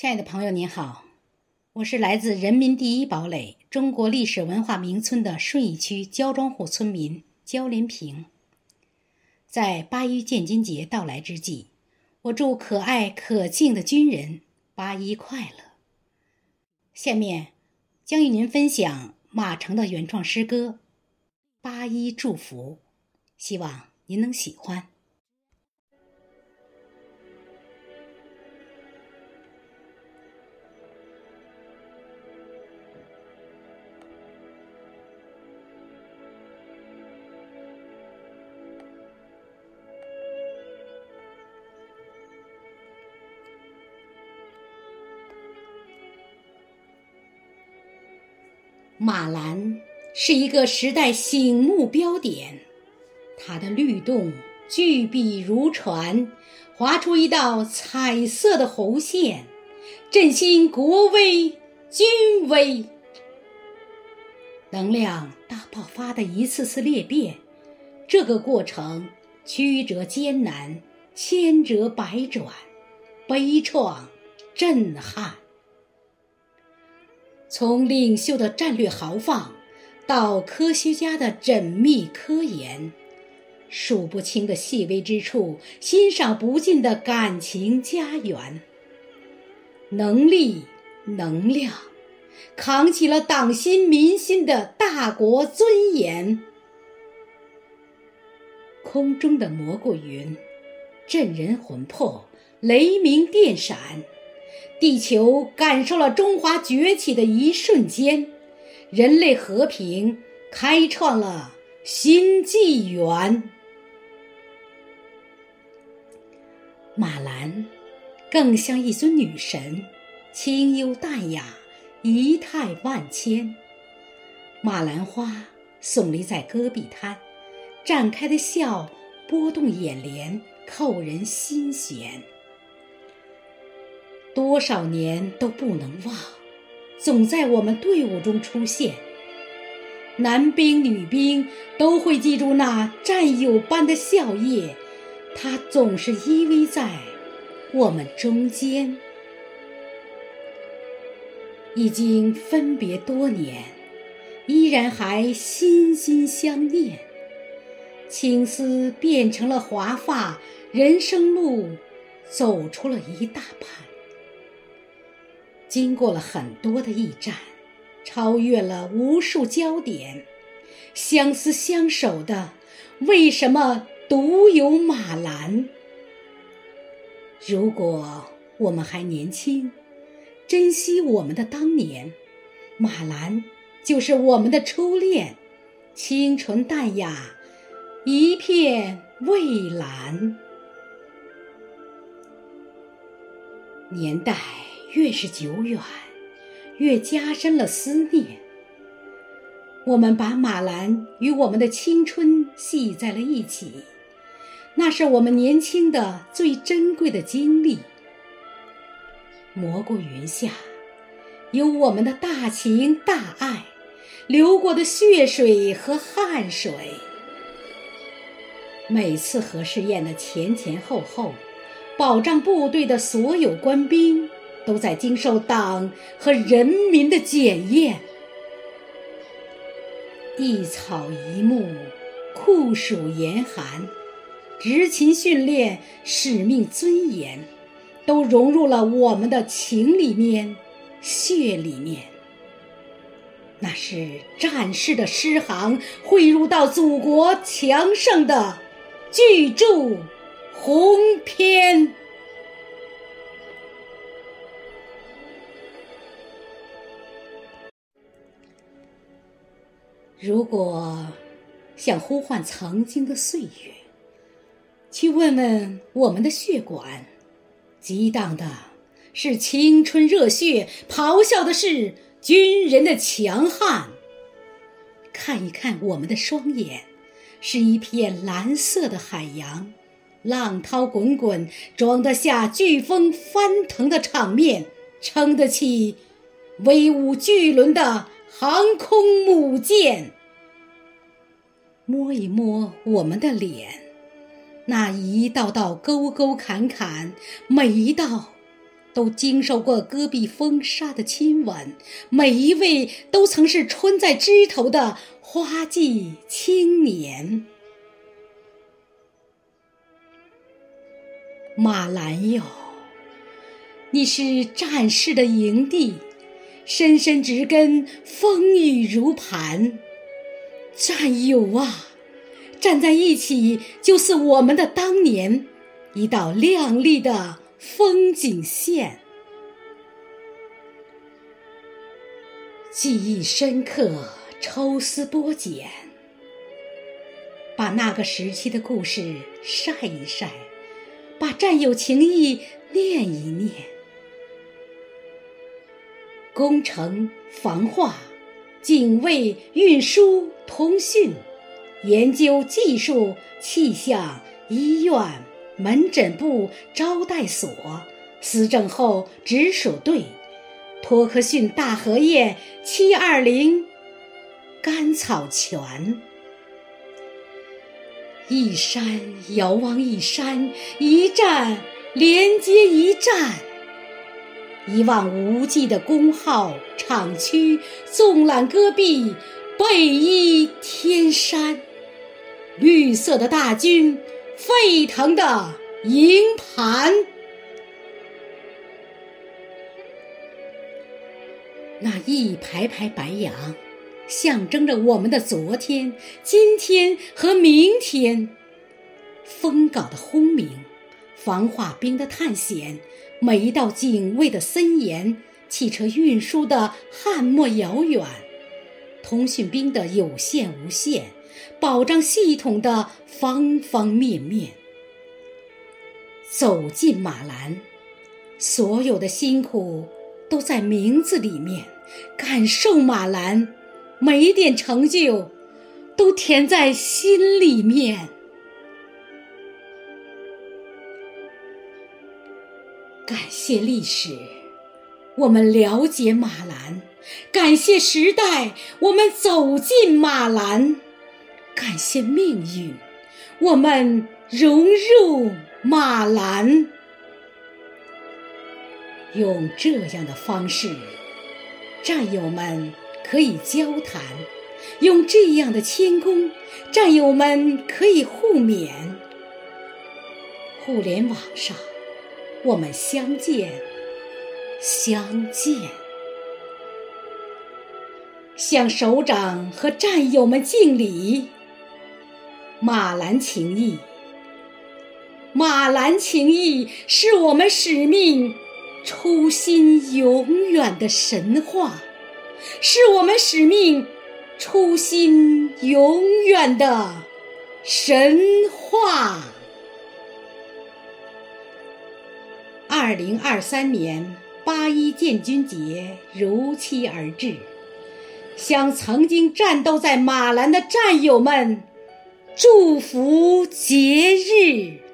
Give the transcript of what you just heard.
亲爱的朋友，您好，我是来自人民第一堡垒中国历史文化名村的顺义区焦庄户村民焦连平。在八一建军节到来之际，我祝可爱可敬的军人八一快乐。下面将与您分享马城的原创诗歌《八一祝福》，希望您能喜欢。马兰是一个时代醒目标点，它的律动巨笔如船，划出一道彩色的弧线，振兴国威军威。能量大爆发的一次次裂变，这个过程曲折艰难，千折百转，悲怆震撼。从领袖的战略豪放，到科学家的缜密科研，数不清的细微之处，欣赏不尽的感情家园。能力、能量，扛起了党心民心的大国尊严。空中的蘑菇云，震人魂魄，雷鸣电闪。地球感受了中华崛起的一瞬间，人类和平开创了新纪元。马兰更像一尊女神，清幽淡雅，仪态万千。马兰花耸立在戈壁滩，绽开的笑拨动眼帘，扣人心弦。多少年都不能忘，总在我们队伍中出现。男兵女兵都会记住那战友般的笑靥，他总是依偎在我们中间。已经分别多年，依然还心心相念。青丝变成了华发，人生路走出了一大半。经过了很多的驿站，超越了无数焦点，相思相守的，为什么独有马兰？如果我们还年轻，珍惜我们的当年，马兰就是我们的初恋，清纯淡雅，一片蔚蓝。年代。越是久远，越加深了思念。我们把马兰与我们的青春系在了一起，那是我们年轻的最珍贵的经历。蘑菇云下，有我们的大情大爱，流过的血水和汗水。每次核试验的前前后后，保障部队的所有官兵。都在经受党和人民的检验。一草一木，酷暑严寒，执勤训练，使命尊严，都融入了我们的情里面、血里面。那是战士的诗行汇入到祖国强盛的巨著鸿篇。如果想呼唤曾经的岁月，去问问我们的血管，激荡的是青春热血，咆哮的是军人的强悍。看一看我们的双眼，是一片蓝色的海洋，浪涛滚滚，装得下飓风翻腾的场面，撑得起威武巨轮的。航空母舰，摸一摸我们的脸，那一道道沟沟坎坎，每一道都经受过戈壁风沙的亲吻，每一位都曾是春在枝头的花季青年。马兰哟，你是战士的营地，深深植根，风雨如磐。战友啊，站在一起就是我们的当年。一道亮丽的风景线，记忆深刻，抽丝剥茧，把那个时期的故事晒一晒，把战友情谊念一念。工程、防化、警卫、运输、通讯、研究、技术、气象、医院。门诊部、招待所、思政后直属队、托克逊大荷叶、七二零、甘草泉，一山遥望一山，一站连接一站，一望无际的工号厂区，纵览戈壁，背依天山，绿色的大军。沸腾的营盘，那一排排白杨，象征着我们的昨天、今天和明天。风镐的轰鸣，防化兵的探险，每一道警卫的森严，汽车运输的翰墨遥远，通讯兵的有限无限。保障系统的方方面面，走进马兰，所有的辛苦都在名字里面；感受马兰，每一点成就都填在心里面。感谢历史，我们了解马兰；感谢时代，我们走进马兰。感谢命运，我们融入马兰，用这样的方式，战友们可以交谈；用这样的谦恭，战友们可以互勉。互联网上，我们相见，相见，向首长和战友们敬礼。马兰情谊，马兰情谊是我们使命、初心永远的神话，是我们使命、初心永远的神话。二零二三年八一建军节如期而至，向曾经战斗在马兰的战友们。祝福节日。